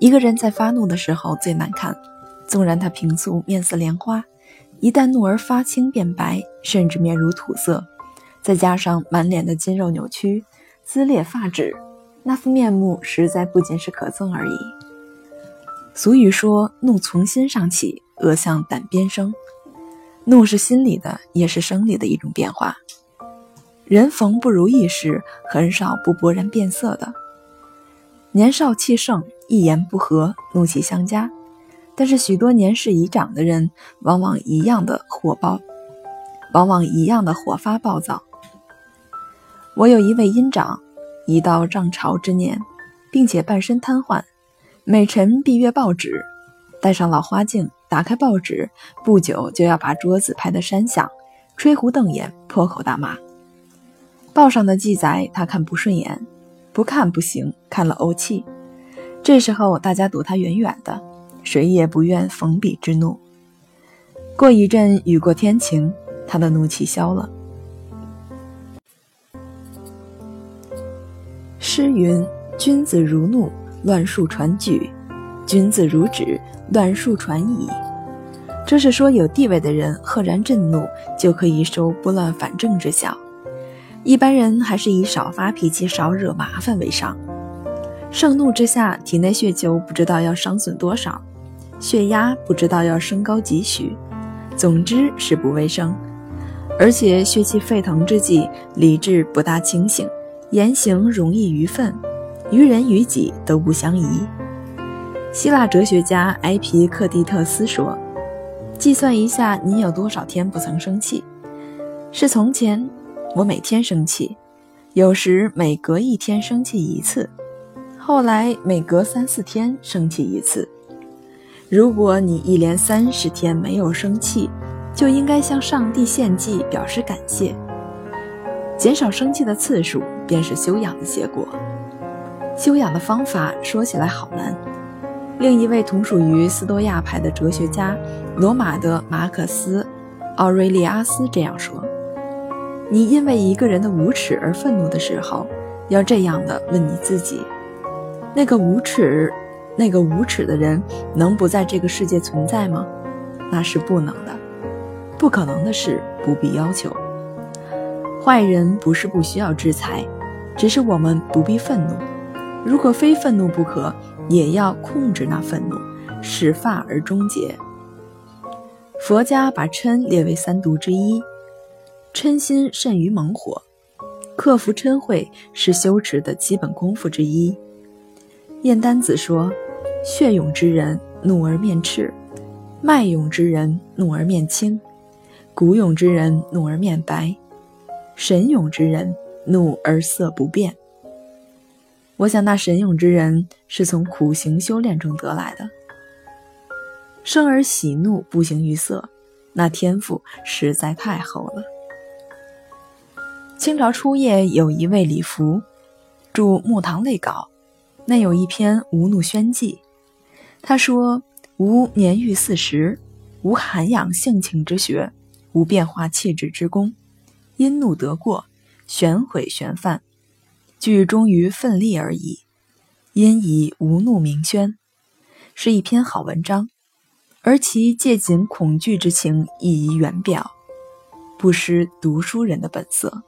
一个人在发怒的时候最难看，纵然他平素面似莲花，一旦怒而发青变白，甚至面如土色，再加上满脸的筋肉扭曲、撕裂发指，那副面目实在不仅是可憎而已。俗语说：“怒从心上起，恶向胆边生。”怒是心理的，也是生理的一种变化。人逢不如意时，很少不勃然变色的。年少气盛，一言不合怒气相加；但是许多年事已长的人，往往一样的火爆，往往一样的火发暴躁。我有一位阴长，已到涨潮之年，并且半身瘫痪，每晨必阅报纸，戴上老花镜，打开报纸，不久就要把桌子拍得山响，吹胡瞪眼，破口大骂。报上的记载他看不顺眼。不看不行，看了怄气。这时候大家躲他远远的，谁也不愿逢彼之怒。过一阵雨过天晴，他的怒气消了。诗云：“君子如怒，乱数传举；君子如止，乱数传矣。”这是说有地位的人赫然震怒，就可以收拨乱反正之效。一般人还是以少发脾气、少惹麻烦为上。盛怒之下，体内血球不知道要伤损多少，血压不知道要升高几许，总之是不卫生。而且血气沸腾之际，理智不大清醒，言行容易愚愤，于人于己都不相宜。希腊哲学家埃皮克蒂特斯说：“计算一下，你有多少天不曾生气？是从前。”我每天生气，有时每隔一天生气一次，后来每隔三四天生气一次。如果你一连三十天没有生气，就应该向上帝献祭，表示感谢。减少生气的次数，便是修养的结果。修养的方法说起来好难。另一位同属于斯多亚派的哲学家，罗马的马克思·奥瑞利阿斯这样说。你因为一个人的无耻而愤怒的时候，要这样的问你自己：那个无耻、那个无耻的人能不在这个世界存在吗？那是不能的，不可能的事不必要求。坏人不是不需要制裁，只是我们不必愤怒。如果非愤怒不可，也要控制那愤怒，使发而终结。佛家把嗔列为三毒之一。嗔心甚于猛火，克服嗔恚是修持的基本功夫之一。燕丹子说：“血勇之人，怒而面赤；脉勇之人，怒而面青；骨勇之人，怒而面白；神勇之人，怒而色不变。”我想，那神勇之人是从苦行修炼中得来的。生而喜怒不形于色，那天赋实在太厚了。清朝初叶有一位李福，著《木堂类稿》，内有一篇《无怒宣记》。他说：“无年逾四十，无涵养性情之学，无变化气质之功，因怒得过，旋毁旋犯，具忠于奋力而已。因以无怒名宣，是一篇好文章，而其借景恐惧之情溢于言表，不失读书人的本色。”